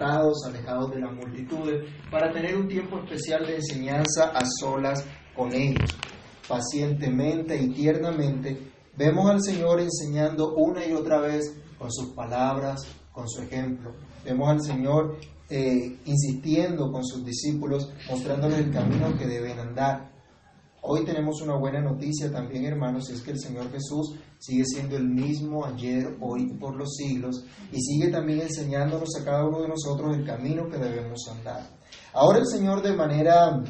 alejados de la multitud, para tener un tiempo especial de enseñanza a solas con ellos. Pacientemente y tiernamente vemos al Señor enseñando una y otra vez con sus palabras, con su ejemplo. Vemos al Señor eh, insistiendo con sus discípulos, mostrándoles el camino que deben andar. Hoy tenemos una buena noticia también, hermanos, es que el Señor Jesús sigue siendo el mismo ayer, hoy por los siglos, y sigue también enseñándonos a cada uno de nosotros el camino que debemos andar. Ahora el Señor de manera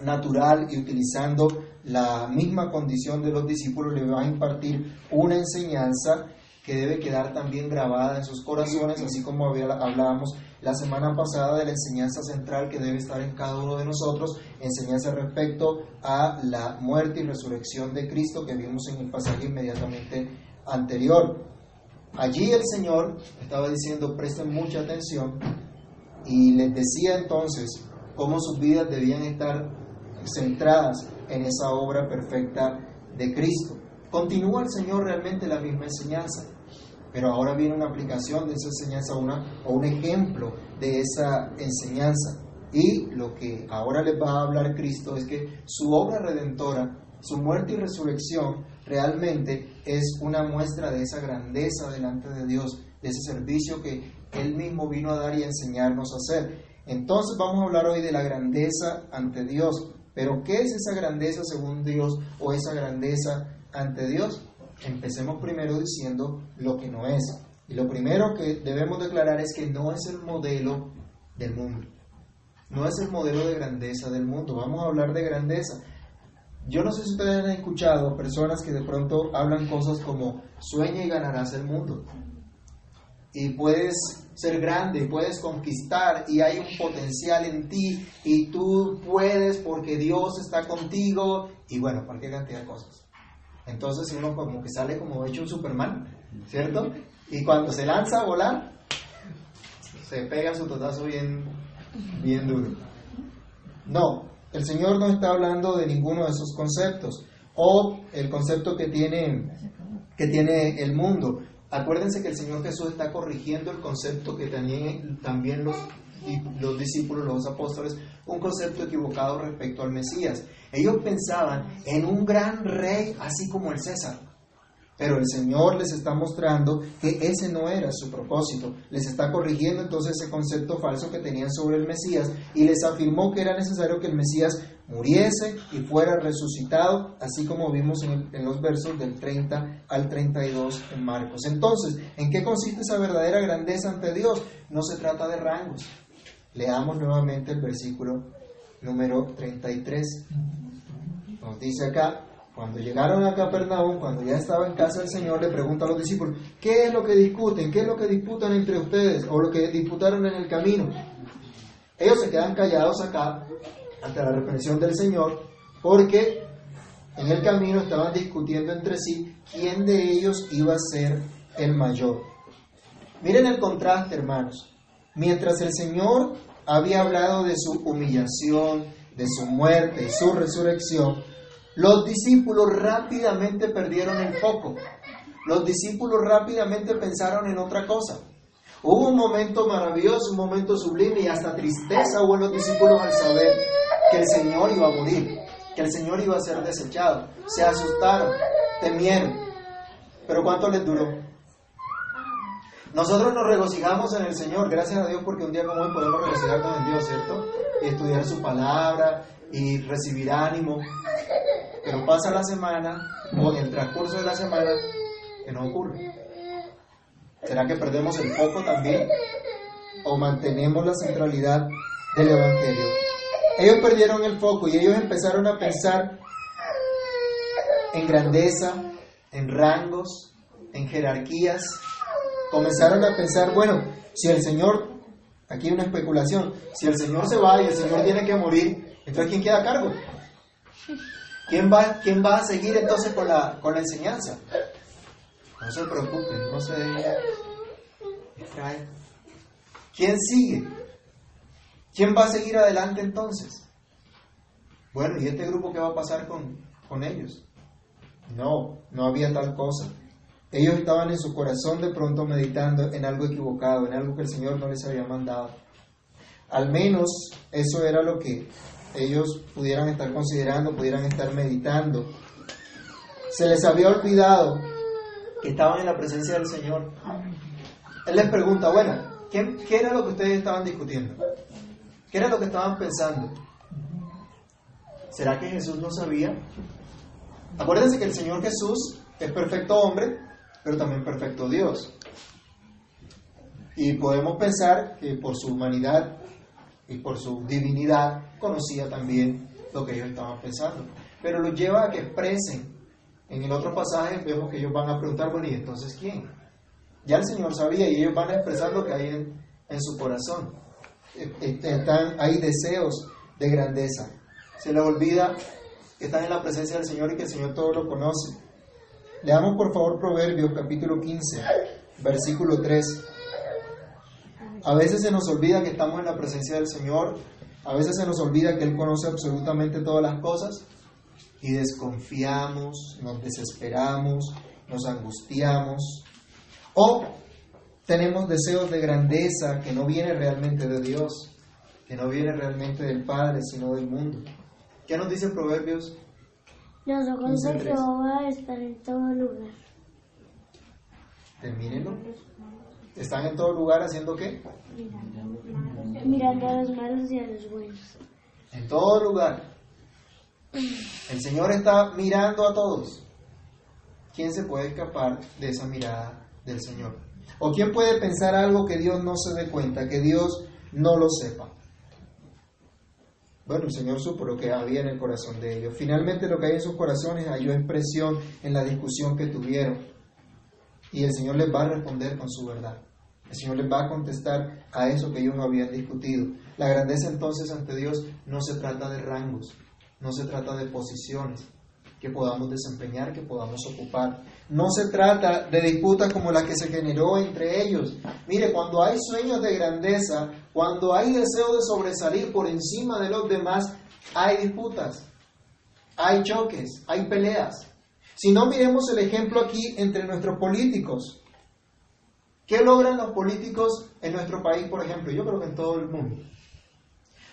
natural y utilizando la misma condición de los discípulos le va a impartir una enseñanza que debe quedar también grabada en sus corazones, así como hablábamos la semana pasada de la enseñanza central que debe estar en cada uno de nosotros, enseñanza respecto a la muerte y resurrección de Cristo que vimos en el pasaje inmediatamente anterior. Allí el Señor estaba diciendo, presten mucha atención, y les decía entonces cómo sus vidas debían estar centradas en esa obra perfecta de Cristo. Continúa el Señor realmente la misma enseñanza. Pero ahora viene una aplicación de esa enseñanza una, o un ejemplo de esa enseñanza. Y lo que ahora les va a hablar Cristo es que su obra redentora, su muerte y resurrección, realmente es una muestra de esa grandeza delante de Dios, de ese servicio que Él mismo vino a dar y a enseñarnos a hacer. Entonces vamos a hablar hoy de la grandeza ante Dios. Pero ¿qué es esa grandeza según Dios o esa grandeza ante Dios? Empecemos primero diciendo lo que no es. Y lo primero que debemos declarar es que no es el modelo del mundo. No es el modelo de grandeza del mundo. Vamos a hablar de grandeza. Yo no sé si ustedes han escuchado personas que de pronto hablan cosas como sueña y ganarás el mundo. Y puedes ser grande, puedes conquistar y hay un potencial en ti y tú puedes porque Dios está contigo y bueno, cualquier cantidad de cosas. Entonces uno como que sale como hecho un Superman, ¿cierto? Y cuando se lanza a volar, se pega su totazo bien, bien duro. No, el Señor no está hablando de ninguno de esos conceptos o el concepto que tiene, que tiene el mundo. Acuérdense que el Señor Jesús está corrigiendo el concepto que también, también los, los discípulos, los apóstoles, un concepto equivocado respecto al Mesías. Ellos pensaban en un gran rey así como el César. Pero el Señor les está mostrando que ese no era su propósito. Les está corrigiendo entonces ese concepto falso que tenían sobre el Mesías y les afirmó que era necesario que el Mesías muriese y fuera resucitado, así como vimos en, los versos del 30 al 32 en Marcos. Entonces, ¿en qué consiste esa verdadera grandeza ante Dios? No se trata de rangos. Leamos nuevamente el versículo número 33. Nos dice acá, cuando llegaron a Capernaum, cuando ya estaba en casa del Señor, le pregunta a los discípulos, ¿qué es lo que discuten? ¿Qué es lo que disputan entre ustedes? ¿O lo que disputaron en el camino? Ellos se quedan callados acá ante la reprensión del Señor, porque en el camino estaban discutiendo entre sí quién de ellos iba a ser el mayor. Miren el contraste, hermanos. Mientras el Señor había hablado de su humillación, de su muerte y su resurrección, los discípulos rápidamente perdieron el foco. Los discípulos rápidamente pensaron en otra cosa. Hubo un momento maravilloso, un momento sublime y hasta tristeza hubo en los discípulos al saber que el Señor iba a morir, que el Señor iba a ser desechado. Se asustaron, temieron. Pero ¿cuánto les duró? Nosotros nos regocijamos en el Señor, gracias a Dios, porque un día como hoy podemos regocijarnos en Dios, ¿cierto? Y estudiar su palabra y recibir ánimo. Pero pasa la semana o en el transcurso de la semana que no ocurre. ¿Será que perdemos el foco también? ¿O mantenemos la centralidad del Evangelio? Ellos perdieron el foco y ellos empezaron a pensar en grandeza, en rangos, en jerarquías. Comenzaron a pensar, bueno, si el Señor, aquí hay una especulación, si el Señor se va y el Señor tiene que morir, entonces ¿quién queda a cargo? ¿Quién va, quién va a seguir entonces con la, con la enseñanza? No se preocupen, no se distraen. ¿Quién sigue? ¿Quién va a seguir adelante entonces? Bueno, ¿y este grupo qué va a pasar con, con ellos? No, no había tal cosa. Ellos estaban en su corazón de pronto meditando en algo equivocado, en algo que el Señor no les había mandado. Al menos eso era lo que ellos pudieran estar considerando, pudieran estar meditando. Se les había olvidado que estaban en la presencia del Señor. Él les pregunta, bueno, ¿qué, qué era lo que ustedes estaban discutiendo? ¿Qué era lo que estaban pensando? ¿Será que Jesús no sabía? Acuérdense que el Señor Jesús es perfecto hombre, pero también perfecto Dios. Y podemos pensar que por su humanidad y por su divinidad conocía también lo que ellos estaban pensando. Pero los lleva a que expresen. En el otro pasaje vemos que ellos van a preguntar, bueno, ¿y entonces quién? Ya el Señor sabía y ellos van a expresar lo que hay en, en su corazón. E, e, están, hay deseos de grandeza. Se les olvida que están en la presencia del Señor y que el Señor todo lo conoce. Leamos por favor Proverbios capítulo 15, versículo 3. A veces se nos olvida que estamos en la presencia del Señor, a veces se nos olvida que Él conoce absolutamente todas las cosas y desconfiamos, nos desesperamos, nos angustiamos o tenemos deseos de grandeza que no viene realmente de Dios, que no viene realmente del Padre, sino del mundo. ¿Qué nos dice Proverbios los ojos de Jehová están en todo lugar. Termínenlo. ¿Están en todo lugar haciendo qué? Mirando a los malos y a los buenos. En todo lugar. El Señor está mirando a todos. ¿Quién se puede escapar de esa mirada del Señor? ¿O quién puede pensar algo que Dios no se dé cuenta, que Dios no lo sepa? Bueno, el Señor supo lo que había en el corazón de ellos. Finalmente lo que hay en sus corazones halló expresión en la discusión que tuvieron. Y el Señor les va a responder con su verdad. El Señor les va a contestar a eso que ellos habían discutido. La grandeza entonces ante Dios no se trata de rangos, no se trata de posiciones que podamos desempeñar, que podamos ocupar. No se trata de disputas como la que se generó entre ellos. Mire, cuando hay sueños de grandeza, cuando hay deseo de sobresalir por encima de los demás, hay disputas, hay choques, hay peleas. Si no, miremos el ejemplo aquí entre nuestros políticos. ¿Qué logran los políticos en nuestro país, por ejemplo? Yo creo que en todo el mundo.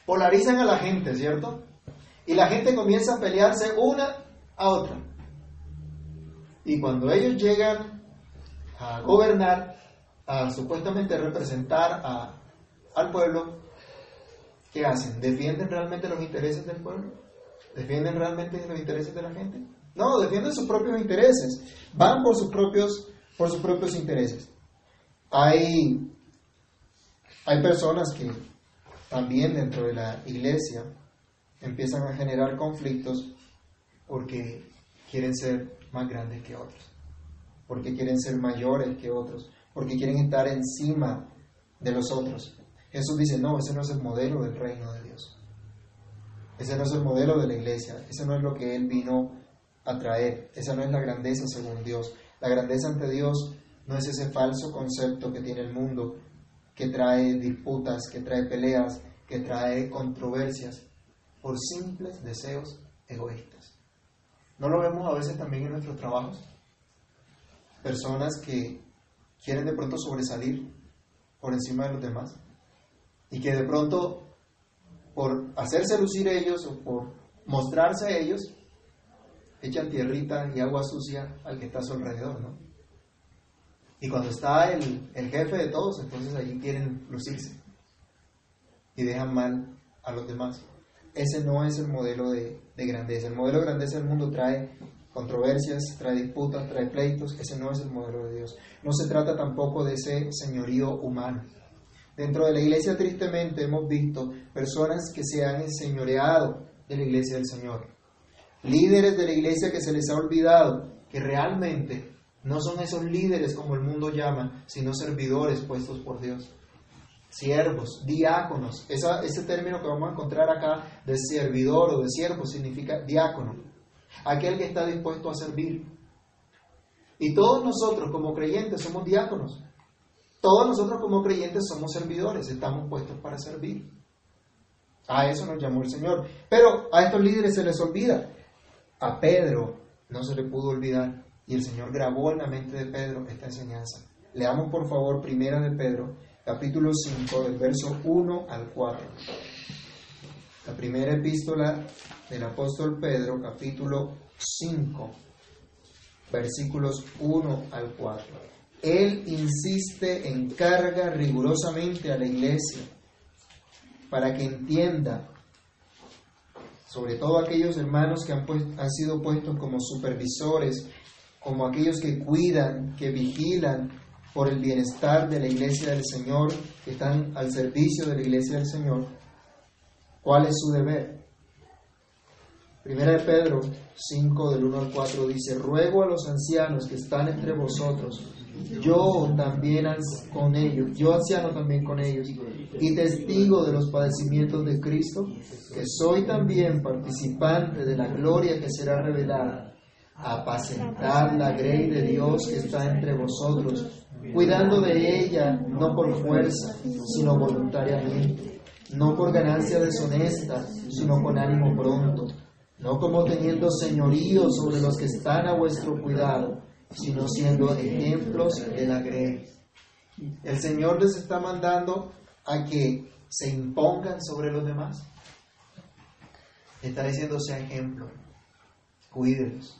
Polarizan a la gente, ¿cierto? Y la gente comienza a pelearse una a otra. Y cuando ellos llegan a gobernar, a supuestamente representar a, al pueblo, ¿qué hacen? ¿Defienden realmente los intereses del pueblo? ¿Defienden realmente los intereses de la gente? No, defienden sus propios intereses. Van por sus propios, por sus propios intereses. Hay, hay personas que también dentro de la iglesia empiezan a generar conflictos porque quieren ser más grandes que otros, porque quieren ser mayores que otros, porque quieren estar encima de los otros. Jesús dice, no, ese no es el modelo del reino de Dios. Ese no es el modelo de la iglesia, ese no es lo que Él vino a traer, esa no es la grandeza según Dios. La grandeza ante Dios no es ese falso concepto que tiene el mundo, que trae disputas, que trae peleas, que trae controversias por simples deseos egoístas. ¿No lo vemos veces también en nuestros trabajos? Personas que quieren de pronto sobresalir por encima de los demás y que de pronto por hacerse lucir ellos o por mostrarse a ellos echan tierrita y agua sucia al que está a su alrededor, ¿no? Y cuando está el, el jefe de todos, entonces allí quieren lucirse y dejan mal a los demás. Ese no es el modelo de, grandeza. El modelo de grandeza del mundo trae controversias, trae disputas, trae pleitos. Ese no es el modelo de Dios. No se trata tampoco de ese señorío humano. Dentro de la iglesia tristemente hemos visto personas que se han enseñoreado de la iglesia del Señor. Líderes de la iglesia que se les ha olvidado que realmente no son esos líderes como el mundo llama, sino servidores puestos por Dios siervos, diáconos. ese término que vamos a encontrar acá de servidor o de siervo significa diácono, aquel que está dispuesto a servir. Y todos nosotros como creyentes somos diáconos. Todos nosotros como creyentes somos servidores, estamos puestos para servir. A eso nos llamó el Señor. Pero a estos líderes se les olvida. A Pedro no se le pudo olvidar. Y el Señor grabó en la mente de Pedro esta enseñanza. Leamos por favor Primera de Pedro, capítulo 5, del verso 1 al 4. La primera epístola del apóstol Pedro, capítulo 5, versículos 1 al 4. Él insiste en carga rigurosamente a la iglesia para que entienda, sobre todo aquellos hermanos que han, han sido puestos como supervisores, como aquellos que cuidan, que vigilan por el bienestar de la iglesia del Señor, que están al servicio de la iglesia del Señor, ¿cuál es su deber? Primera de Pedro 5 del 1 al 4 dice, ruego a los ancianos que están entre vosotros, yo también con ellos, yo anciano también con ellos, y testigo de los padecimientos de Cristo, que soy también participante de la gloria que será revelada, apacentar la grey de Dios que está entre vosotros, cuidando de ella no por fuerza, sino voluntariamente, no por ganancia deshonesta, sino con ánimo pronto, no como teniendo señorío sobre los que están a vuestro cuidado, sino siendo ejemplos de la grey. El Señor les está mandando a que se impongan sobre los demás. Está diciendo sea ejemplo, cuídenlos.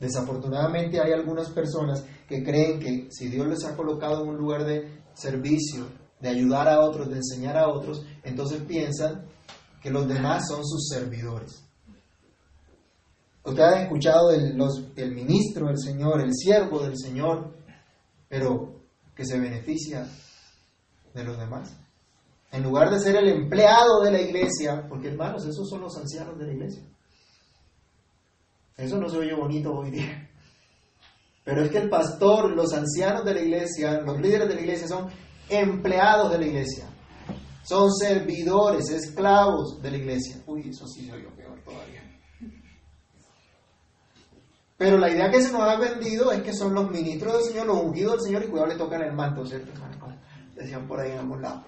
Desafortunadamente hay algunas personas que creen que si Dios les ha colocado en un lugar de servicio, de ayudar a otros, de enseñar a otros, entonces piensan que los demás son sus servidores. Ustedes han escuchado el, el ministro del Señor, el siervo del Señor, pero que se beneficia de los demás. En lugar de ser el empleado de la iglesia, porque hermanos, esos son los ancianos de la iglesia. Eso no se oye bonito hoy día. Pero es que el pastor, los ancianos de la iglesia, los líderes de la iglesia son empleados de la iglesia. Son servidores, esclavos de la iglesia. Uy, eso sí se oye peor todavía. Pero la idea que se nos ha vendido es que son los ministros del Señor, los ungidos del Señor, y cuidado le tocan el manto, ¿cierto? decían por ahí en ambos lados.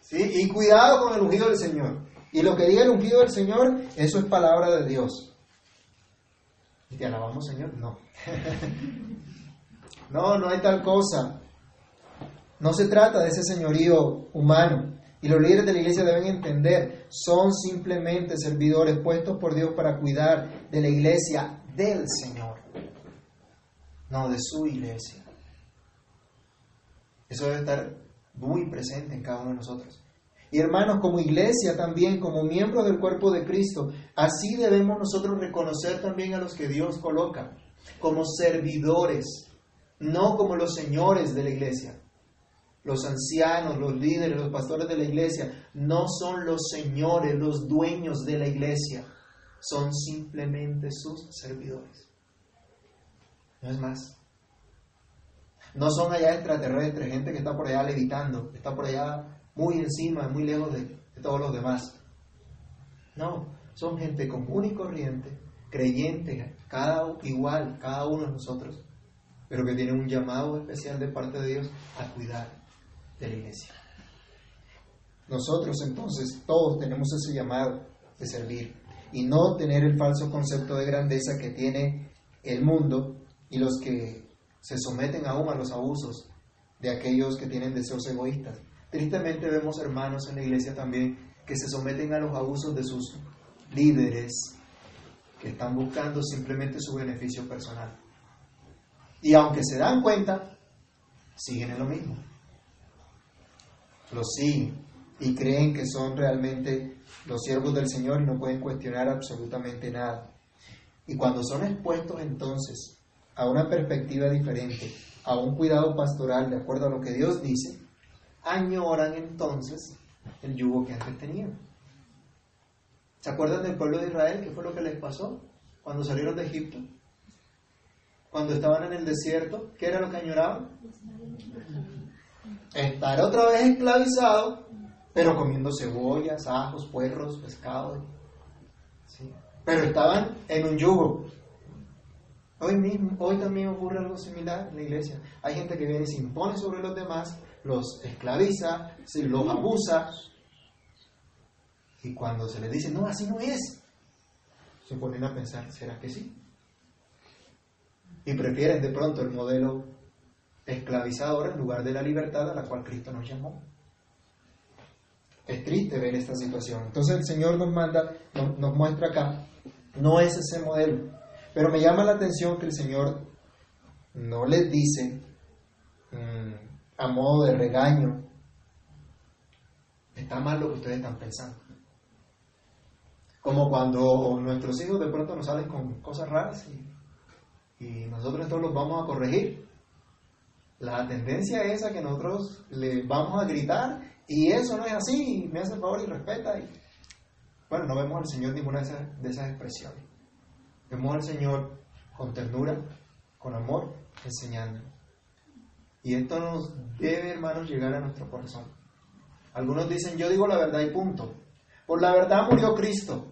¿Sí? Y cuidado con el ungido del Señor. Y lo que diga el ungido del Señor, eso es palabra de Dios. ¿Y te alabamos, Señor? No. no, no hay tal cosa. No se trata de ese señorío humano. Y los líderes de la iglesia deben entender, son simplemente servidores puestos por Dios para cuidar de la iglesia del Señor, no de su iglesia. Eso debe estar muy presente en cada uno de nosotros. Y hermanos, como iglesia también, como miembros del cuerpo de Cristo, así debemos nosotros reconocer también a los que Dios coloca como servidores, no como los señores de la iglesia. Los ancianos, los líderes, los pastores de la iglesia no son los señores, los dueños de la iglesia, son simplemente sus servidores. No es más. No son allá extraterrestres, gente que está por allá levitando, está por allá muy encima, muy lejos de, todos los demás. No, son gente común y corriente, creyente, cada igual, cada uno de nosotros, pero que tiene un llamado especial de parte de Dios a cuidar de la iglesia. Nosotros entonces todos tenemos ese llamado de servir y no tener el falso concepto de grandeza que tiene el mundo y los que se someten aún a los abusos de aquellos que tienen deseos egoístas. Tristemente vemos hermanos en la iglesia también que se someten a los abusos de sus líderes, que están buscando simplemente su beneficio personal. Y aunque se dan cuenta, siguen en lo mismo. Lo siguen y creen que son realmente los siervos del Señor y no pueden cuestionar absolutamente nada. Y cuando son expuestos entonces a una perspectiva diferente, a un cuidado pastoral de acuerdo a lo que Dios dice, añoran entonces el yugo que antes tenían. ¿Se acuerdan del pueblo de Israel? ¿Qué fue lo que les pasó cuando salieron de Egipto? Cuando estaban en el desierto, ¿qué era lo que añoraban? Estar otra vez esclavizado, pero comiendo cebollas, ajos, puerros, pescado. Pero estaban en un yugo. Hoy, mismo, hoy también ocurre algo similar en la iglesia. Hay gente que viene y se impone sobre los demás los esclaviza, los abusa. Y cuando se les dice, no, así no es, se ponen a pensar, ¿será que sí? Y prefieren de pronto el modelo esclavizador en lugar de la libertad a la cual Cristo nos llamó. Es triste ver esta situación. Entonces el Señor nos manda, nos, muestra acá, no es ese modelo. Pero me llama la atención que el Señor no les dice mm, a modo de regaño, está mal lo que ustedes están pensando. Como cuando nuestros hijos de pronto nos salen con cosas raras y, y nosotros todos los vamos a corregir. La tendencia es a que nosotros le vamos a gritar y eso no es así, me hace el favor y respeta. Y... Bueno, no vemos al Señor ninguna de esas, de esas expresiones. Vemos al Señor con ternura, con amor, enseñando. Y esto nos debe, hermanos, llegar a nuestro corazón. Algunos dicen, yo digo la verdad y punto. Por la verdad murió Cristo.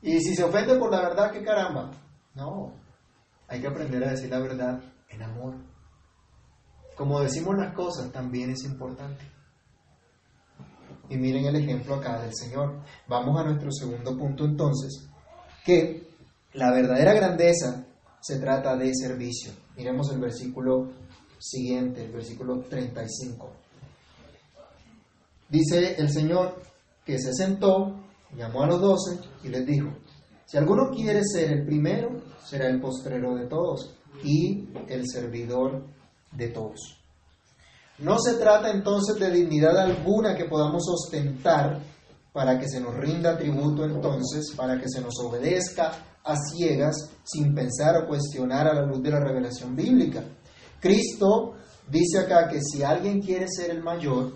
Y si se ofende por la verdad, qué caramba. No, hay que aprender a decir la verdad en amor como decimos las cosas, también es importante. Y miren el ejemplo acá del Señor. Vamos a nuestro segundo punto entonces, que la verdadera grandeza se trata de servicio. Miremos el versículo siguiente, el versículo 35. Dice el Señor que se sentó, llamó a los doce y les dijo, si alguno quiere ser el primero, será el postrero de todos y el servidor de todos. No se trata entonces de dignidad alguna que podamos ostentar para que se nos rinda tributo entonces, para que se nos obedezca a ciegas sin pensar o cuestionar a la luz de la revelación bíblica. Cristo dice acá que si alguien quiere ser el mayor,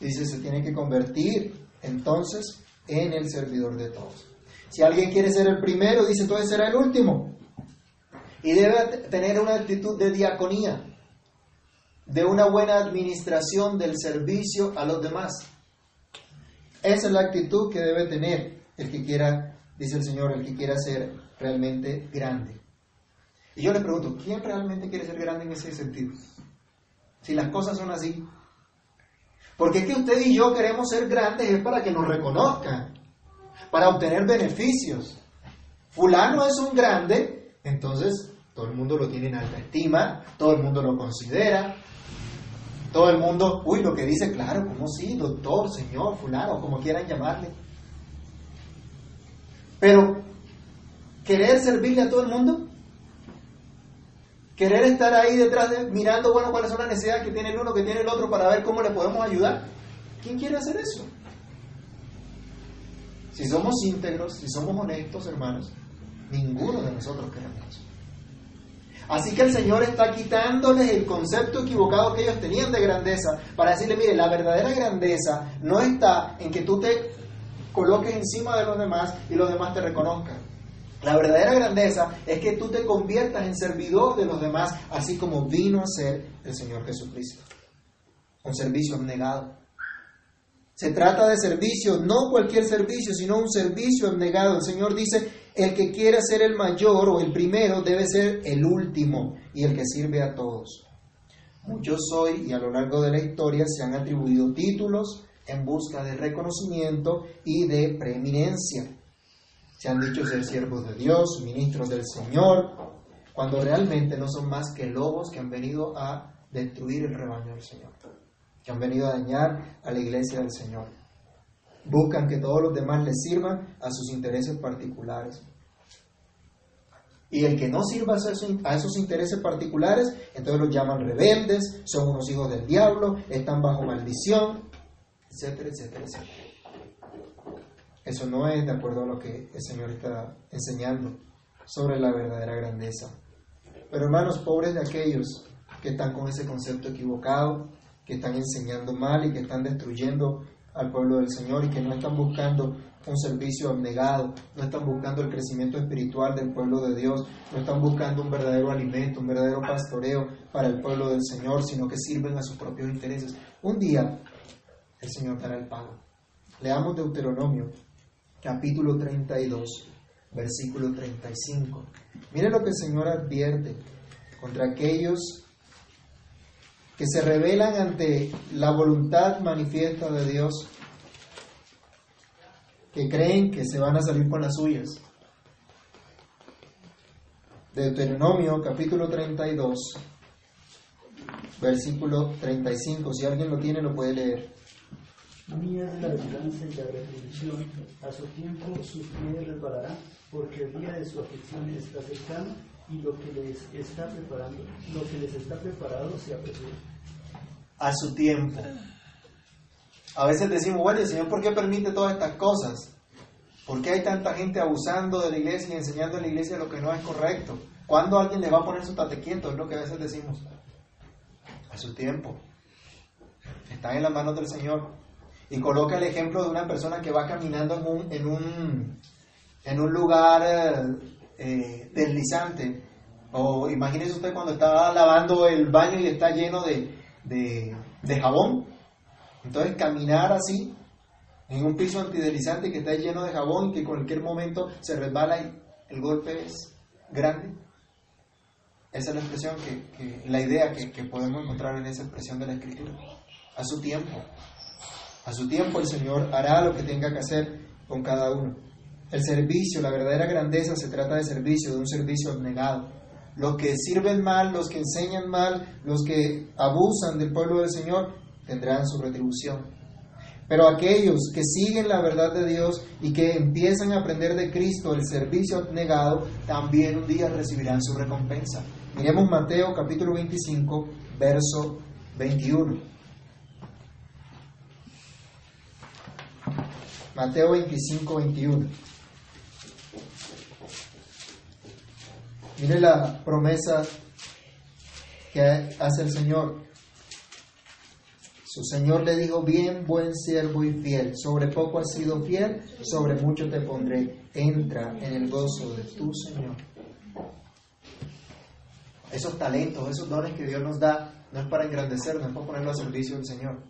dice se tiene que convertir entonces en el servidor de todos. Si alguien quiere ser el primero, dice entonces será el último. Y debe tener una actitud de diaconía, de una buena administración del servicio a los demás. Esa es la actitud que debe tener el que quiera, dice el Señor, el que quiera ser realmente grande. Y yo le pregunto, ¿quién realmente quiere ser grande en ese sentido? Si las cosas son así. Porque es que usted y yo queremos ser grandes es para que nos reconozcan, para obtener beneficios. Fulano es un grande, entonces todo el mundo lo tiene en alta estima, todo el mundo lo considera, todo el mundo, uy, lo que dice, claro, ¿cómo sí? Doctor, señor, fulano, como quieran llamarle. Pero, ¿querer servirle a todo el mundo? ¿Querer estar ahí detrás de, mirando, bueno, cuáles son las necesidades que tiene el uno, que tiene el otro, para ver cómo le podemos ayudar? ¿Quién quiere hacer eso? Si somos íntegros, si somos honestos, hermanos, ninguno de nosotros queremos. Así que el Señor está quitándoles el concepto equivocado que ellos tenían de grandeza para decirle, mire, la verdadera grandeza no está en que tú te coloques encima de los demás y los demás te reconozcan. La verdadera grandeza es que tú te conviertas en servidor de los demás, así como vino a ser el Señor Jesucristo. Un servicio abnegado. Se trata de servicio, no cualquier servicio, sino un servicio abnegado. El Señor dice, el que quiera ser el mayor o el primero debe ser el último y el que sirve a todos. Muchos hoy y a lo largo de la historia se han atribuido títulos en busca de reconocimiento y de preeminencia. Se han dicho ser siervos de Dios, ministros del Señor, cuando realmente no son más que lobos que han venido a destruir el rebaño del Señor, que han venido a dañar a la iglesia del Señor. Buscan que todos los demás les sirvan a sus intereses particulares. Y el que no sirva a esos intereses particulares, entonces los llaman rebeldes, son unos hijos del diablo, están bajo maldición, etcétera, etcétera, etcétera. Eso no es de acuerdo a lo que el Señor está enseñando sobre la verdadera grandeza. Pero hermanos, pobres de aquellos que están con ese concepto equivocado, que están enseñando mal y que están destruyendo al pueblo del Señor y que no están buscando un servicio abnegado, no están buscando el crecimiento espiritual del pueblo de Dios, no están buscando un verdadero alimento, un verdadero pastoreo para el pueblo del Señor, sino que sirven a sus propios intereses. Un día el Señor dará el pago. Leamos Deuteronomio, capítulo 32, versículo 35. Mire lo que el Señor advierte contra aquellos que se revelan ante la voluntad manifiesta de Dios, que creen que se van a salir con las suyas. Deuteronomio capítulo 32, versículo 35. Si alguien lo tiene, lo puede leer. Mía es la venganza y la retribución, a su tiempo su pie reparará, porque el día de su aflicción está cercano y lo que les está preparando, lo que les está preparado se apresura. A su tiempo. A veces decimos, bueno, el Señor, ¿por qué permite todas estas cosas? ¿Por qué hay tanta gente abusando de la iglesia y enseñando a la iglesia lo que no es correcto? ¿Cuándo alguien le va a poner su tate quieto? Es lo que a veces decimos. A su tiempo. Está en las manos del Señor. Y coloca el ejemplo de una persona que va caminando en un, en un, en un lugar eh, deslizante. O imagínese usted cuando está lavando el baño y está lleno de, de, jabón. Entonces caminar así en un piso antideslizante que está lleno de jabón que en cualquier momento se resbala y el golpe es grande. Esa es la expresión que, la idea que, que, podemos encontrar en esa expresión de la escritura. A su tiempo. A su tiempo el Señor hará lo que tenga que hacer con cada uno. El servicio, la verdadera grandeza se trata de servicio, de un servicio abnegado. Los que sirven mal, los que enseñan mal, los que abusan del pueblo del Señor, tendrán su retribución. Pero aquellos que siguen la verdad de Dios y que empiezan a aprender de Cristo el servicio abnegado, también un día recibirán su recompensa. Miremos Mateo capítulo 25, verso 21. Mateo 25, 21. Mire la promesa que hace el Señor. Su Señor le dijo, bien, buen siervo y fiel, sobre poco has sido fiel, sobre mucho te pondré, entra en el gozo de tu Señor. Esos talentos, esos dones que Dios nos da, no es para engrandecernos, es para ponerlo a servicio del Señor.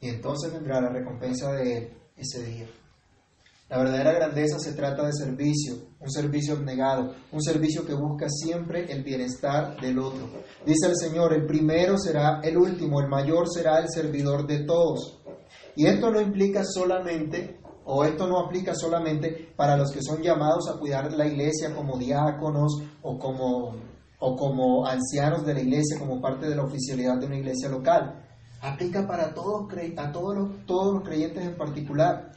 Y entonces vendrá la recompensa de Él ese día. La verdadera grandeza se trata de servicio, un servicio abnegado, un servicio que busca siempre el bienestar del otro. Dice el Señor, el primero será el último, el mayor será el servidor de todos. Y esto no implica solamente, o esto no aplica solamente para los que son llamados a cuidar la iglesia como diáconos o como, o como ancianos de la iglesia, como parte de la oficialidad de una iglesia local. Aplica para todos, a todos los, todos los creyentes en particular.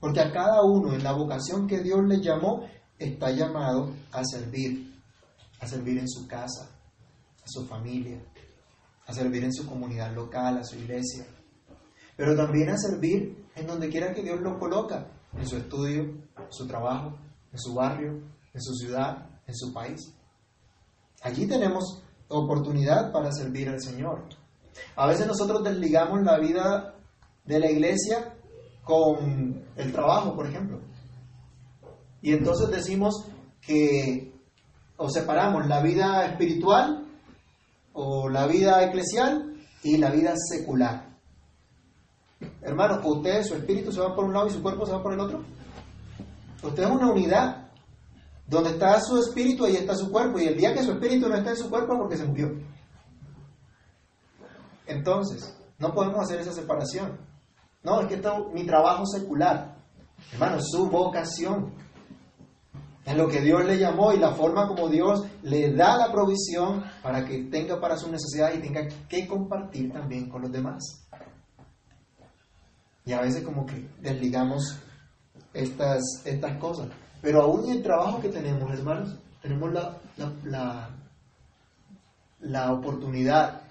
Porque a cada uno en la vocación que Dios le llamó, está llamado a servir, a servir en su casa, a su familia, a servir en su comunidad local, a su iglesia, pero también a servir en donde quiera que Dios lo coloca, en su estudio, en su trabajo, en su barrio, en su ciudad, en su país. Allí tenemos oportunidad para servir al Señor. A veces nosotros desligamos la vida de la iglesia con el trabajo, por ejemplo. Y entonces decimos que o separamos la vida espiritual o la vida eclesial y la vida secular. Hermano, usted, su espíritu se va por un lado y su cuerpo se va por el otro. Usted es una unidad. Donde está su espíritu, ahí está su cuerpo. Y el día que su espíritu no está en su cuerpo es porque se murió. Entonces, no podemos hacer esa separación. No, es que esto, mi trabajo secular, hermano, su vocación, en lo que Dios le llamó y la forma como Dios le da la provisión para que tenga para sus necesidades y tenga que compartir también con los demás. Y a veces como que desligamos estas, estas cosas. Pero aún en el trabajo que tenemos, hermanos, tenemos la, la, la oportunidad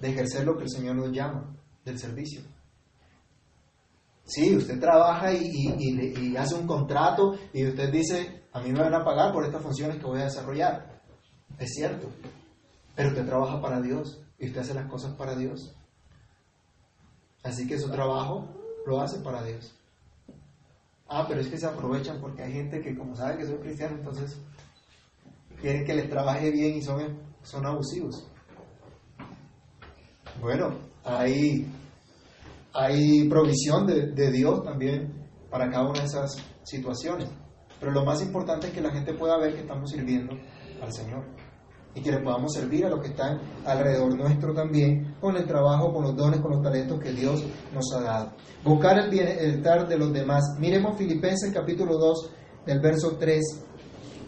de ejercer lo que el Señor nos llama, del servicio. Sí, usted trabaja y, hace un contrato y usted dice, a mí me van a pagar por estas funciones que voy a desarrollar. Es cierto, pero usted trabaja para Dios y usted hace las cosas para Dios. Así que su trabajo lo hace para Dios. Ah, pero es que se aprovechan porque hay gente que como sabe que soy cristiano, entonces quieren que les trabaje bien y son, son abusivos. Bueno, hay hay provisión de, Dios también para cada una de esas situaciones. Pero lo más importante es que la gente pueda ver que estamos sirviendo al Señor y que le podamos servir a los que están alrededor nuestro también con el trabajo, con los dones, con los talentos que Dios nos ha dado. Buscar el bienestar de los demás. Miremos Filipenses capítulo 2 del verso 3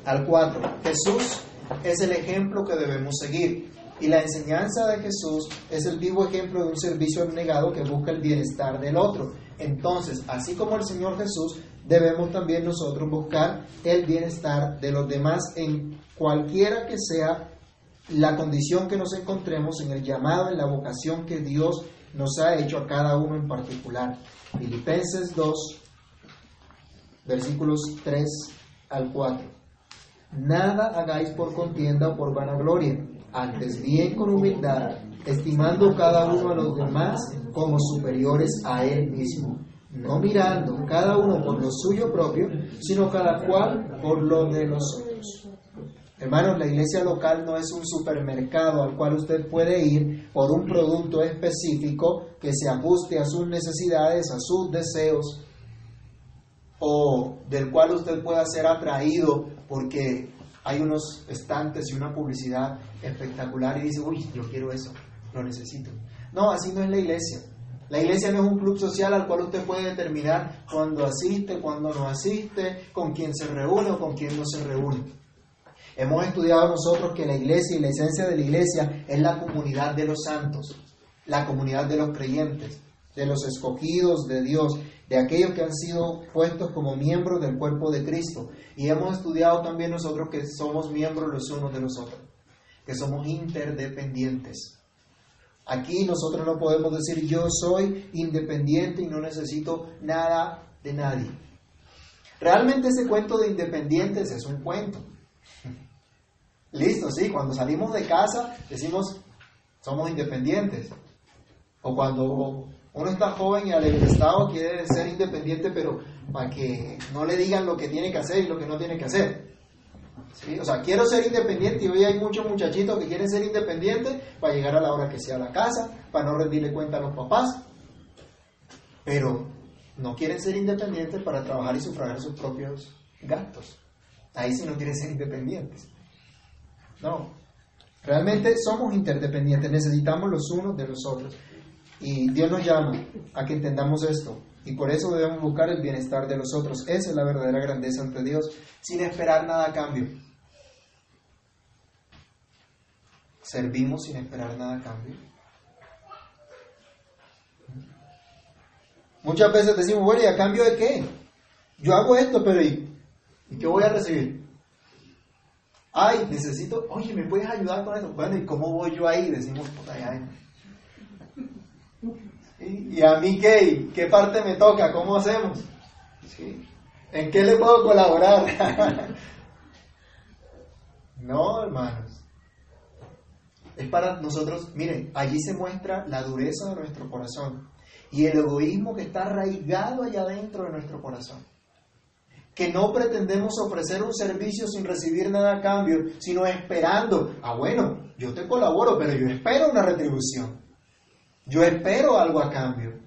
al 4. Jesús es el ejemplo que debemos seguir. Y la enseñanza de Jesús es el vivo ejemplo de un servicio abnegado que busca el bienestar del otro. Entonces, así como el Señor Jesús, debemos también nosotros buscar el bienestar de los demás en cualquiera que sea la condición que nos encontremos en el llamado, en la vocación que Dios nos ha hecho a cada uno en particular. Filipenses 2, versículos 3 al 4. Nada hagáis por contienda o por vanagloria, antes bien con humildad, estimando cada uno a los demás como superiores a él mismo, no mirando cada uno por lo suyo propio, sino cada cual por lo de los otros. Hermanos, la iglesia local no es un supermercado al cual usted puede ir por un producto específico que se ajuste a sus necesidades, a sus deseos, o del cual usted pueda ser atraído porque hay unos estantes y una publicidad espectacular y dice, uy, yo quiero eso, lo necesito. No, así no es la iglesia. La iglesia no es un club social al cual usted puede determinar cuándo asiste, cuándo no asiste, con quién se reúne o con quién no se reúne. Hemos estudiado nosotros que la iglesia y la esencia de la iglesia es la comunidad de los santos, la comunidad de los creyentes, de los escogidos de Dios, de aquellos que han sido puestos como miembros del cuerpo de Cristo. Y hemos estudiado también nosotros que somos miembros los unos de los otros, que somos interdependientes. Aquí nosotros no podemos decir yo soy independiente y no necesito nada de nadie. Realmente ese cuento de independientes es un cuento. Listo, sí, cuando salimos de casa decimos somos independientes. O cuando uno está joven y al estado quiere ser independiente, pero para que no le digan lo que tiene que hacer y lo que no tiene que hacer. O sea, quiero ser independiente y hoy hay muchos muchachitos que quieren ser independientes para llegar a la hora que sea a la casa, para no rendirle cuenta a los papás. Pero no quieren ser independientes para trabajar y sufragar sus propios gastos. Ahí sí no quieren ser independientes. No. Realmente somos interdependientes, necesitamos los unos de los otros. Y Dios nos llama a que entendamos esto. Y por eso debemos buscar el bienestar de los otros. Esa es la verdadera grandeza ante Dios, sin esperar nada a cambio. Servimos sin esperar nada a cambio. Muchas veces decimos, bueno, ¿y a cambio de qué? Yo hago esto, pero ¿y, ¿y qué voy a recibir? Ay, necesito, oye, ¿me puedes ayudar con esto? Bueno, ¿y cómo voy yo ahí? Decimos, puta, ya. ¿Y a mí qué? ¿Qué parte me toca? ¿Cómo hacemos? ¿En qué le puedo colaborar? no, hermanos. Es para nosotros, miren, allí se muestra la dureza de nuestro corazón y el egoísmo que está arraigado allá adentro de nuestro corazón que no pretendemos ofrecer un servicio sin recibir nada a cambio, sino esperando, ah bueno, yo te colaboro, pero yo espero una retribución, yo espero algo a cambio.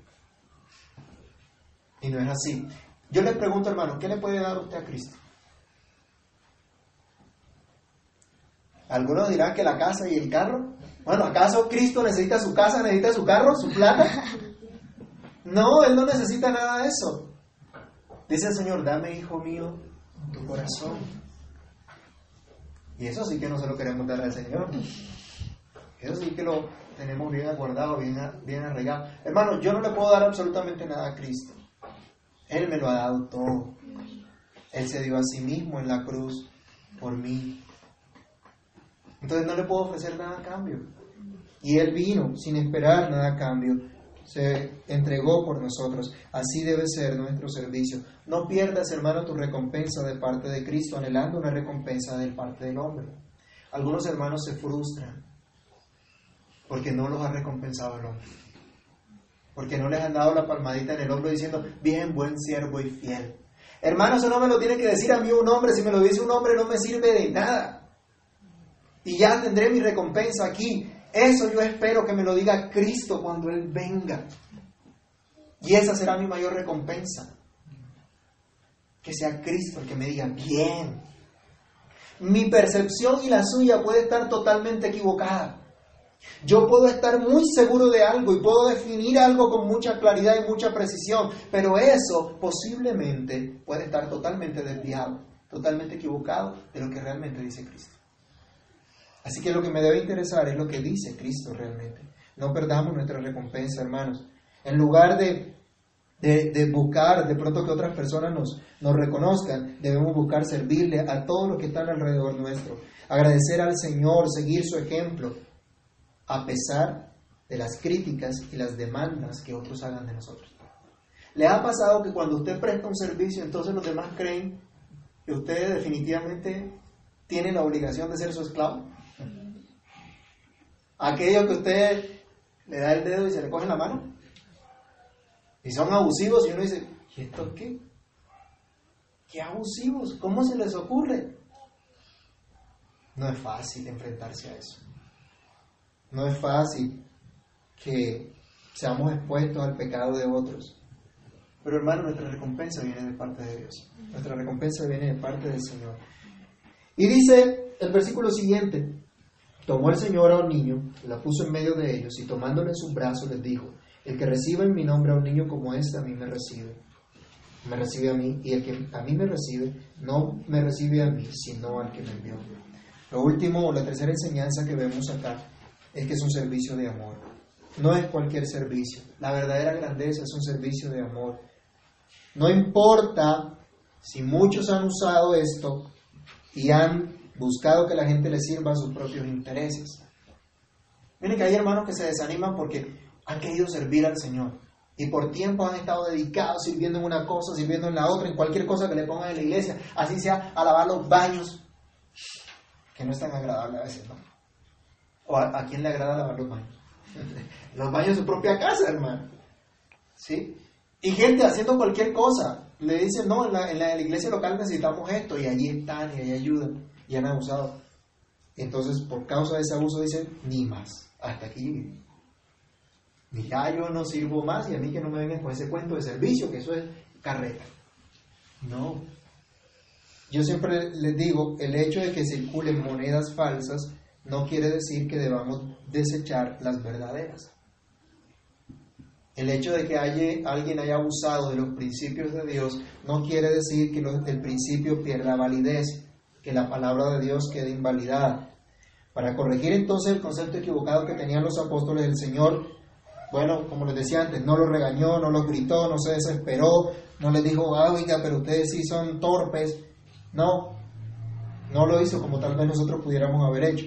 Y no es así. Yo le pregunto, hermano, ¿qué le puede dar usted a Cristo? Algunos dirán que la casa y el carro. Bueno, ¿acaso Cristo necesita su casa, necesita su carro, su plata? No, Él no necesita nada de eso. Dice el Señor, dame, hijo mío, tu corazón. Y eso sí que no se lo queremos dar al Señor. Eso sí que lo tenemos bien aguardado, bien, bien arraigado. Hermano, yo no le puedo dar absolutamente nada a Cristo. Él me lo ha dado todo. Él se dio a sí mismo en la cruz por mí. Entonces no le puedo ofrecer nada a cambio. Y Él vino sin esperar nada a cambio se entregó por nosotros. Así debe ser nuestro servicio. No pierdas, hermano, tu recompensa de parte de Cristo, anhelando una recompensa de parte del hombre. Algunos hermanos se frustran porque no los ha recompensado el hombre. Porque no les han dado la palmadita en el hombro diciendo, bien, buen siervo y fiel. Hermano, eso no me lo tiene que decir a mí un hombre. Si me lo dice un hombre no me sirve de nada. Y ya tendré mi recompensa aquí. Eso yo espero que me lo diga Cristo cuando Él venga. Y esa será mi mayor recompensa. Que sea Cristo el que me diga, bien. Mi percepción y la suya puede estar totalmente equivocada. Yo puedo estar muy seguro de algo y puedo definir algo con mucha claridad y mucha precisión, pero eso posiblemente puede estar totalmente desviado totalmente equivocado de lo que realmente dice Cristo. Así que lo que me debe interesar es lo que dice Cristo realmente. No perdamos nuestra recompensa, hermanos. En lugar de, de, buscar de pronto que otras personas nos, nos reconozcan, debemos buscar servirle a todos los que están alrededor nuestro. Agradecer al Señor, seguir su ejemplo, a pesar de las críticas y las demandas que otros hagan de nosotros. ¿Le ha pasado que cuando usted presta un servicio, entonces los demás creen que usted definitivamente tiene la obligación de ser su esclavo? Aquellos que usted le da el dedo y se le coge la mano. Y son abusivos y uno dice, ¿y esto qué? ¿Qué abusivos? ¿Cómo se les ocurre? No es fácil enfrentarse a eso. No es fácil que seamos expuestos al pecado de otros. Pero hermano, nuestra recompensa viene de parte de Dios. Nuestra recompensa viene de parte del Señor. Y dice el versículo siguiente, Tomó el Señor a un niño, la puso en medio de ellos y tomándole en sus brazos les dijo, el que reciba en mi nombre a un niño como este, a mí me recibe. Me recibe a mí y el que a mí me recibe, no me recibe a mí, sino al que me envió. Lo último, la tercera enseñanza que vemos acá, es que es un servicio de amor. No es cualquier servicio. La verdadera grandeza es un servicio de amor. No importa si muchos han usado esto y han buscado que la gente le sirva a sus propios intereses. Miren que hay hermanos que se desaniman porque han querido servir al Señor y por tiempo han estado dedicados sirviendo en una cosa, sirviendo en la otra, en cualquier cosa que le pongan en la iglesia, así sea a lavar los baños, que no es tan agradable a veces, ¿no? ¿O a, quién le agrada lavar los baños? los baños de su propia casa, hermano. ¿Sí? Y gente haciendo cualquier cosa. Le dicen, no, en la, en la iglesia local necesitamos esto, y allí están, y allí ayudan y han abusado. Entonces, por causa de ese abuso, dicen, ni más, hasta aquí Ni ya yo no sirvo más y a mí que no me vengan con ese cuento de servicio, que eso es carreta. No. Yo siempre les digo, el hecho de que circulen monedas falsas no quiere decir que debamos desechar las verdaderas. El hecho de que alguien haya abusado de los principios de Dios no quiere decir que el principio pierda validez que la palabra de Dios quede invalidada. Para corregir entonces el concepto equivocado que tenían los apóstoles del Señor, bueno, como les decía antes, no los regañó, no los gritó, no se desesperó, no les dijo, ah, oiga, pero ustedes sí son torpes. No, no lo hizo como tal vez nosotros pudiéramos haber hecho,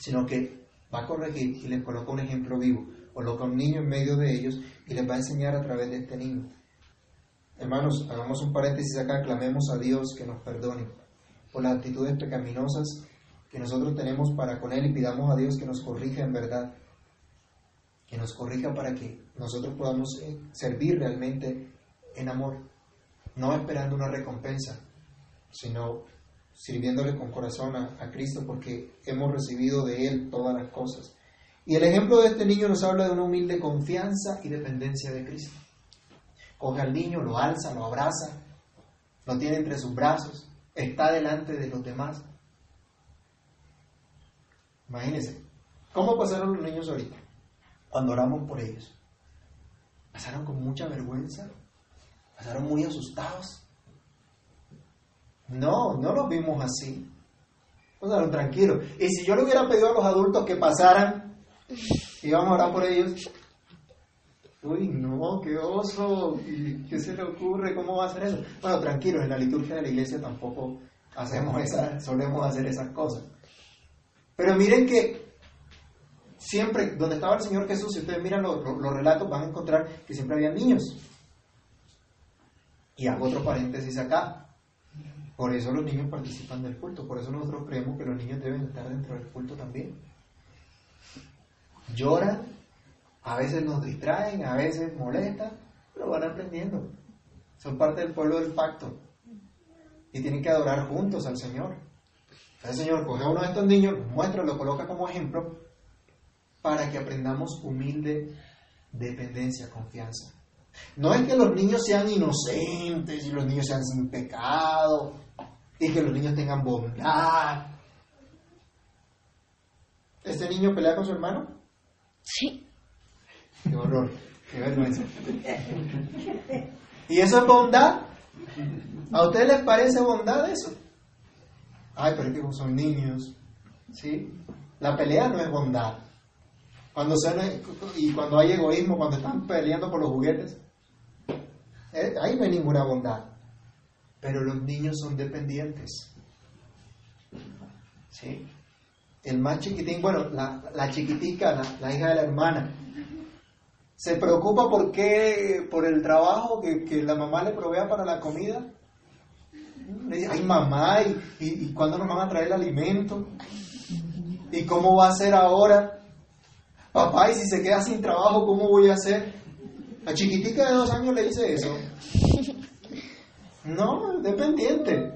sino que va a corregir y les coloca un ejemplo vivo, coloca un niño en medio de ellos y les va a enseñar a través de este niño. Hermanos, hagamos un paréntesis acá, clamemos a Dios que nos perdone por las actitudes pecaminosas que nosotros tenemos para con Él y pidamos a Dios que nos corrija en verdad, que nos corrija para que nosotros podamos eh, servir realmente en amor, no esperando una recompensa, sino sirviéndole con corazón a, Cristo porque hemos recibido de Él todas las cosas. Y el ejemplo de este niño nos habla de una humilde confianza y dependencia de Cristo. Coge al niño, lo alza, lo abraza, lo tiene entre sus brazos está delante de los demás. Imagínense, ¿cómo pasaron los niños ahorita? Cuando oramos por ellos. ¿Pasaron con mucha vergüenza? ¿Pasaron muy asustados? No, no los vimos así. Pasaron tranquilos. Y si yo le hubiera pedido a los adultos que pasaran, íbamos a orar por ellos, Uy, no, qué oso, ¿qué se le ocurre? ¿Cómo va a hacer eso? Bueno, tranquilos, en la liturgia de la iglesia tampoco hacemos esa, solemos hacer esas cosas. Pero miren que siempre, donde estaba el Señor Jesús, si ustedes miran los, los relatos, van a encontrar que siempre había niños. Y hago otro paréntesis acá. Por eso los niños participan del culto, por eso nosotros creemos que los niños deben estar dentro del culto también. Lloran a veces nos distraen, a veces molestan, pero van aprendiendo. Son parte del pueblo del pacto. Y tienen que adorar juntos al Señor. El Señor coge a uno de estos niños, muestra, lo coloca como ejemplo, para que aprendamos humilde dependencia, confianza. No es que los niños sean inocentes y los niños sean sin pecado y que los niños tengan bondad. ¿Este niño pelea con su hermano? Sí. Qué horror, qué vergüenza. ¿Y eso es bondad? ¿A ustedes les parece bondad eso? Ay, pero es que son niños. ¿Sí? La pelea no es bondad. Cuando y cuando hay egoísmo, cuando están peleando por los juguetes, eh, ahí no hay ninguna bondad. Pero los niños son dependientes. ¿Sí? El más chiquitín, bueno, la, chiquitica, la, hija de la hermana, se preocupa por qué, por el trabajo que, la mamá le provea para la comida. Ay, mamá, ¿y, y, cuándo nos van a traer el alimento? ¿Y cómo va a ser ahora? Papá, y si se queda sin trabajo, ¿cómo voy a hacer? A chiquitica de dos años le dice eso. No, dependiente.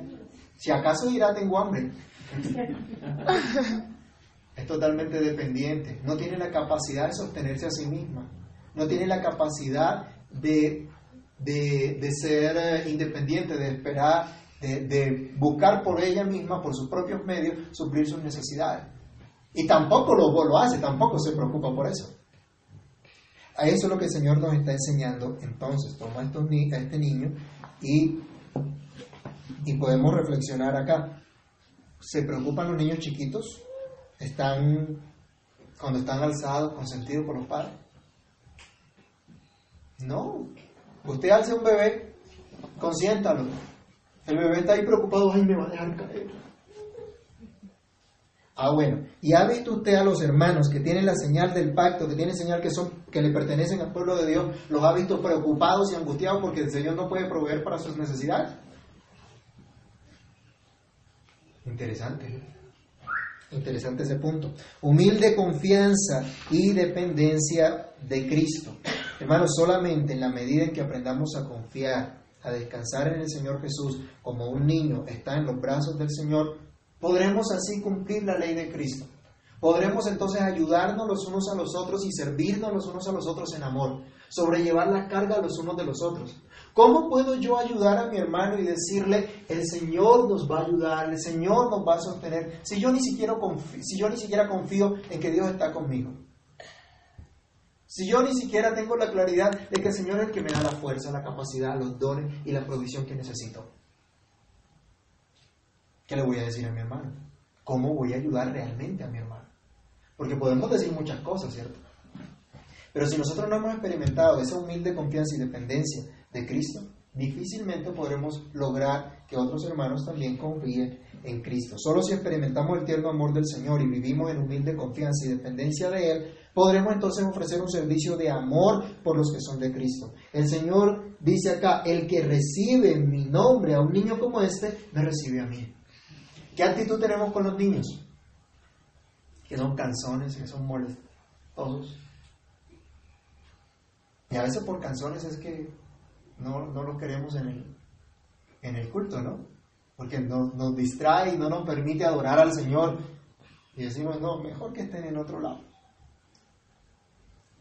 Si acaso dirá tengo hambre. Es totalmente dependiente. No tiene la capacidad de sostenerse a sí misma. No tiene la capacidad de, de, ser eh, independiente, de esperar, de, de buscar por ella misma, por sus propios medios, suplir sus necesidades. Y tampoco lo, lo hace, tampoco se preocupa por eso. A eso es lo que el Señor nos está enseñando. Entonces, toma a, este niño y, y podemos reflexionar acá. ¿Se preocupan los niños chiquitos? ¿Están, cuando están alzados, consentidos por los padres? No. Usted alza un bebé, consiéntalo. El bebé está ahí preocupado, ay, me va a dejar caer. Ah, bueno. ¿Y ha visto usted a los hermanos que tienen la señal del pacto, que tienen señal que son que le pertenecen al pueblo de Dios, los ha visto preocupados y angustiados porque el Señor no puede proveer para sus necesidades? Interesante. Interesante ese punto. Humilde confianza y dependencia de Cristo. Hermanos, solamente en la medida en que aprendamos a confiar, a descansar en el Señor Jesús, como un niño está en los brazos del Señor, Podremos así cumplir la ley de Cristo. Podremos entonces ayudarnos los unos a los otros y servirnos los unos a los otros en amor, sobrellevar la carga los unos de los otros. ¿Cómo puedo yo ayudar a mi hermano y decirle, el Señor nos va a ayudar, el Señor nos va a sostener, si yo ni siquiera confío, si yo ni siquiera confío en que Dios está conmigo? Si yo ni siquiera tengo la claridad de que el Señor es el que me da la fuerza, la capacidad, los dones y la provisión que necesito. ¿Qué le voy a decir a mi hermano? ¿Cómo voy a ayudar realmente a mi hermano? Porque podemos decir muchas cosas, ¿cierto? Pero si nosotros no hemos experimentado esa humilde confianza y dependencia de Cristo, difícilmente podremos lograr que otros hermanos también confíen en Cristo. Solo si experimentamos el tierno amor del Señor y vivimos en humilde confianza y dependencia de Él, podremos entonces ofrecer un servicio de amor por los que son de Cristo. El Señor dice acá, el que recibe en mi nombre a un niño como este, me recibe a mí. ¿Qué actitud tenemos con los niños? Que son canzones, que son todos. Y a veces por canzones es que no, no los queremos en el, en el culto, ¿no? Porque nos, nos distrae y no nos permite adorar al Señor. Y decimos, no, mejor que estén en otro lado.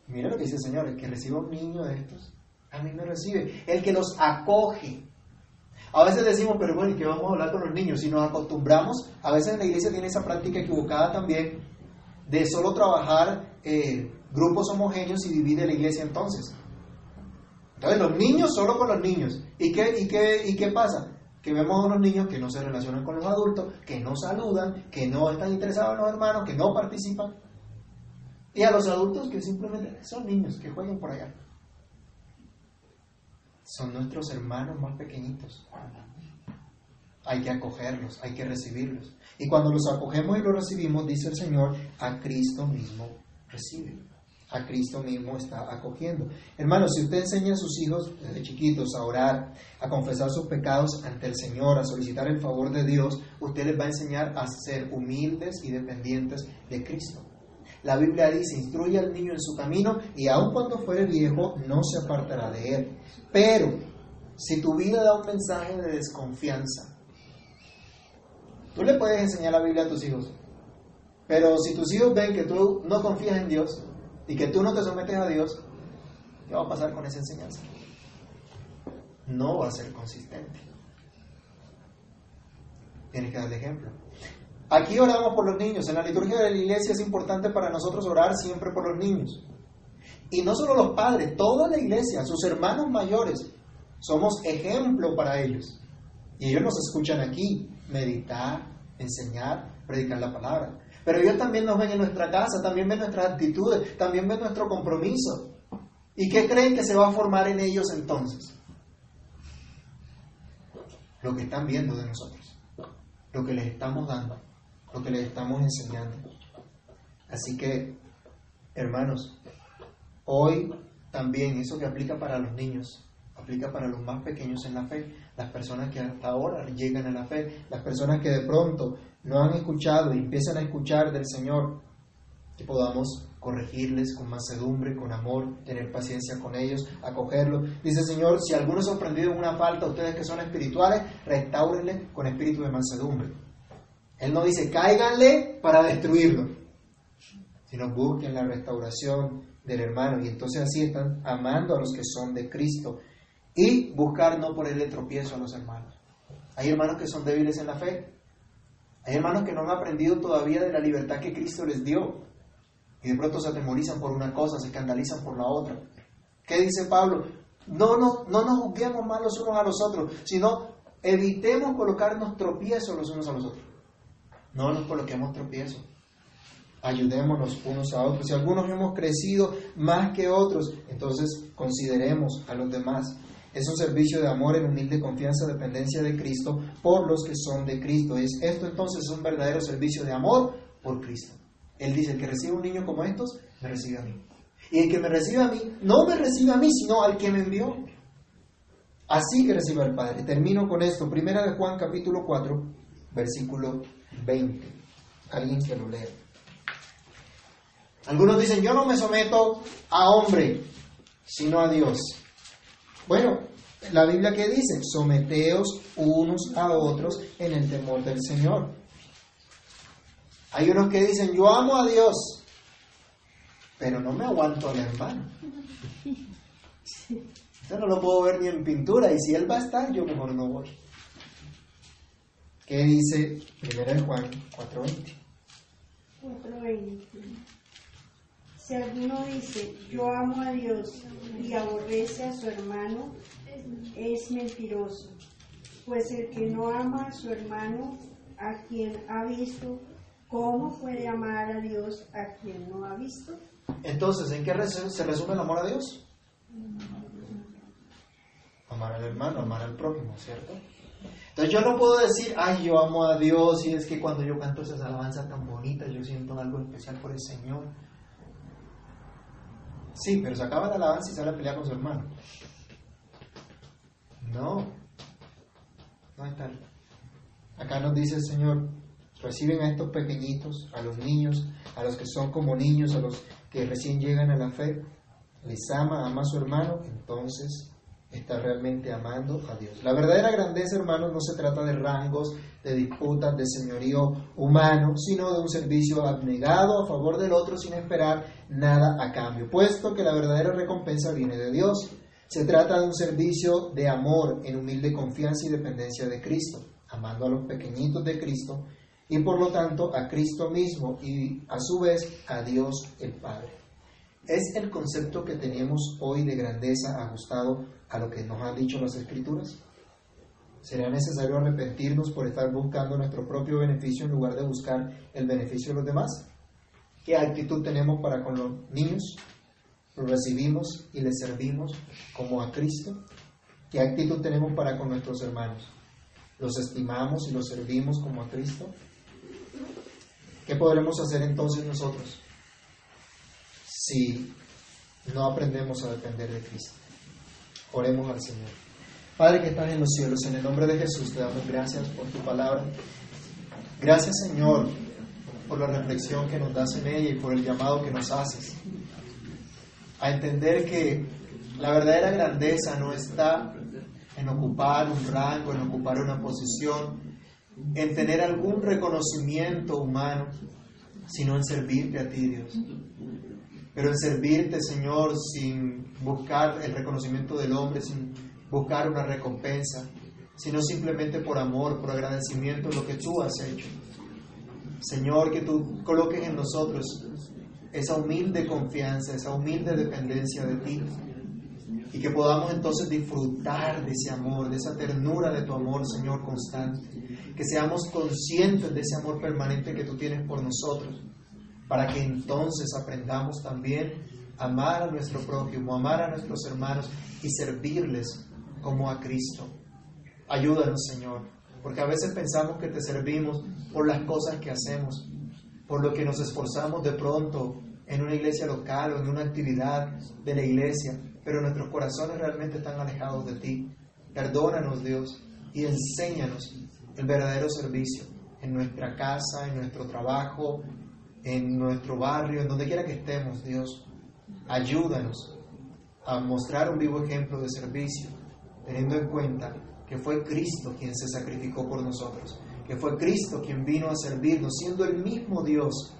Mira lo que dice el Señor, el que reciba un niño de estos, a mí me recibe. El que los acoge, a veces decimos, pero bueno, ¿y qué vamos a hablar con los niños? Si nos acostumbramos, a veces la iglesia tiene esa práctica equivocada también de solo trabajar eh, grupos homogéneos y divide la iglesia entonces. Entonces los niños solo con los niños. ¿Y qué, y qué, y qué pasa? Que vemos a unos niños que no se relacionan con los adultos, que no saludan, que no están interesados en los hermanos, que no participan. Y a los adultos que simplemente son niños, que juegan por allá son nuestros hermanos más pequeñitos. Hay que acogerlos, hay que recibirlos. Y cuando los acogemos y los recibimos, dice el Señor, a Cristo mismo recibe. A Cristo mismo está acogiendo. Hermanos, si usted enseña a sus hijos desde chiquitos a orar, a confesar sus pecados ante el Señor, a solicitar el favor de Dios, usted les va a enseñar a ser humildes y dependientes de Cristo. La Biblia dice, instruye al niño en su camino y aun cuando fuere viejo no se apartará de él. Pero si tu vida da un mensaje de desconfianza, tú le puedes enseñar la Biblia a tus hijos. Pero si tus hijos ven que tú no confías en Dios y que tú no te sometes a Dios, ¿qué va a pasar con esa enseñanza? No va a ser consistente. Tienes que darle ejemplo. Aquí oramos por los niños. En la liturgia de la iglesia es importante para nosotros orar siempre por los niños. Y no solo los padres, toda la iglesia, sus hermanos mayores, Somos ejemplo para ellos. Y ellos nos escuchan aquí, meditar, enseñar, predicar la palabra. Pero ellos también nos ven en nuestra casa, también ven nuestras actitudes, también ven nuestro compromiso. ¿Y qué creen que se va a formar en ellos entonces? Lo que están viendo de nosotros, lo que les estamos dando, lo que les estamos enseñando. Así que, hermanos, hoy también eso que aplica para los niños, aplica para los más pequeños en la fe, las personas que hasta ahora llegan a la fe, las personas que de pronto no han escuchado y empiezan a escuchar del Señor, que podamos corregirles con mansedumbre, con amor, tener paciencia con ellos, acogerlos. Dice Señor, si alguno ha sorprendido en una falta, ustedes que son espirituales, restáurenle con espíritu de mansedumbre. Él no dice, cáiganle para destruirlo, sino busquen la restauración del hermano y entonces así están amando a los que son de Cristo y buscar no ponerle tropiezo a los hermanos. Hay hermanos que son débiles en la fe. Hay hermanos que no han aprendido todavía de la libertad que Cristo les dio. Y de pronto se atemorizan por una cosa, se escandalizan por la otra. ¿Qué dice Pablo? No, no, no nos juzguemos mal los unos a los otros, sino evitemos colocarnos tropiezos los unos a los otros. No nos coloquemos tropiezos. Ayudémonos unos a otros. Si algunos hemos crecido más que otros, entonces consideremos a los demás. Es un servicio de amor en humilde confianza, dependencia de Cristo por los que son de Cristo. Es, esto entonces es un verdadero servicio de amor por Cristo. Él dice, el que recibe un niño como estos, me recibe a mí. Y el que me recibe a mí, no me recibe a mí, sino al que me envió. Así que recibe al Padre. Termino con esto. Primera de Juan capítulo 4, versículo 20. Alguien que lo lea. Algunos dicen, yo no me someto a hombre, sino a Dios. Bueno, la Biblia que dice, someteos unos a otros en el temor del Señor. Hay unos que dicen, yo amo a Dios, pero no me aguanto al hermano. Yo no lo puedo ver ni en pintura y si él va a estar, yo mejor no voy. ¿Qué dice 1 Juan 4.20? 4.20 si alguno dice, yo amo a Dios y aborrece a su hermano, es mentiroso. Pues el que no ama a su hermano, a quien ha visto, ¿cómo puede amar a Dios a quien no ha visto? Entonces, ¿en qué se resume el amor a Dios? Amar al hermano, amar al prójimo, ¿cierto? Entonces yo no puedo decir, ay, yo amo a Dios y es que cuando yo canto esas alabanzas tan bonitas, yo siento algo especial por el Señor. Sí, pero se acaba la alabanza y sale a pelear con su hermano. No, no es tal. Acá nos dice el Señor, reciben a estos pequeñitos, a los niños, a los que son como niños, a los que recién llegan a la fe, les ama, ama a su hermano, entonces está realmente amando a Dios. La verdadera grandeza, hermanos, no se trata de rangos, de disputas, de señorío humano, sino de un servicio abnegado a favor del otro sin esperar nada a cambio, puesto que la verdadera recompensa viene de Dios. Se trata de un servicio de amor en humilde confianza y dependencia de Cristo, amando a los pequeñitos de Cristo y por lo tanto a Cristo mismo y a su vez a Dios el Padre. ¿Es el concepto que tenemos hoy de grandeza ajustado a lo que nos han dicho las Escrituras? ¿Sería necesario arrepentirnos por estar buscando nuestro propio beneficio en lugar de buscar el beneficio de los demás? ¿Qué actitud tenemos para con los niños? ¿Los recibimos y les servimos como a Cristo? ¿Qué actitud tenemos para con nuestros hermanos? ¿Los estimamos y los servimos como a Cristo? ¿Qué podremos hacer entonces nosotros si no aprendemos a depender de Cristo? Oremos al Señor. Padre que estás en los cielos, en el nombre de Jesús te damos gracias por tu palabra. Gracias Señor por la reflexión que nos das en ella y por el llamado que nos haces. A entender que la verdadera grandeza no está en ocupar un rango, en ocupar una posición, en tener algún reconocimiento humano, sino en servirte a ti, Dios. Pero en servirte, Señor, sin buscar el reconocimiento del hombre, sin buscar una recompensa, sino simplemente por amor, por agradecimiento de lo que tú has hecho. Señor, que tú coloques en nosotros esa humilde confianza, esa humilde dependencia de ti, y que podamos entonces disfrutar de ese amor, de esa ternura de tu amor, Señor, constante. Que seamos conscientes de ese amor permanente que tú tienes por nosotros, para que entonces aprendamos también a amar a nuestro prójimo, amar a nuestros hermanos y servirles como a Cristo. Ayúdanos, Señor, porque a veces pensamos que te servimos por las cosas que hacemos, por lo que nos esforzamos de pronto en una iglesia local o en una actividad de la iglesia, pero nuestros corazones realmente están alejados de ti. Perdónanos, Dios, y enséñanos el verdadero servicio en nuestra casa, en nuestro trabajo, en nuestro barrio, en donde quiera que estemos, Dios. Ayúdanos a mostrar un vivo ejemplo de servicio, teniendo en cuenta que fue Cristo quien se sacrificó por nosotros, que fue Cristo quien vino a servirnos, siendo el mismo Dios,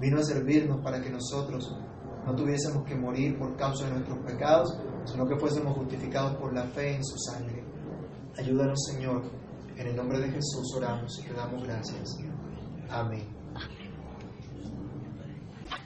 vino a servirnos para que nosotros no tuviésemos que morir por causa de nuestros pecados, sino que fuésemos justificados por la fe en su sangre. Ayúdanos, Señor. En el nombre de Jesús oramos y te damos gracias. Amén.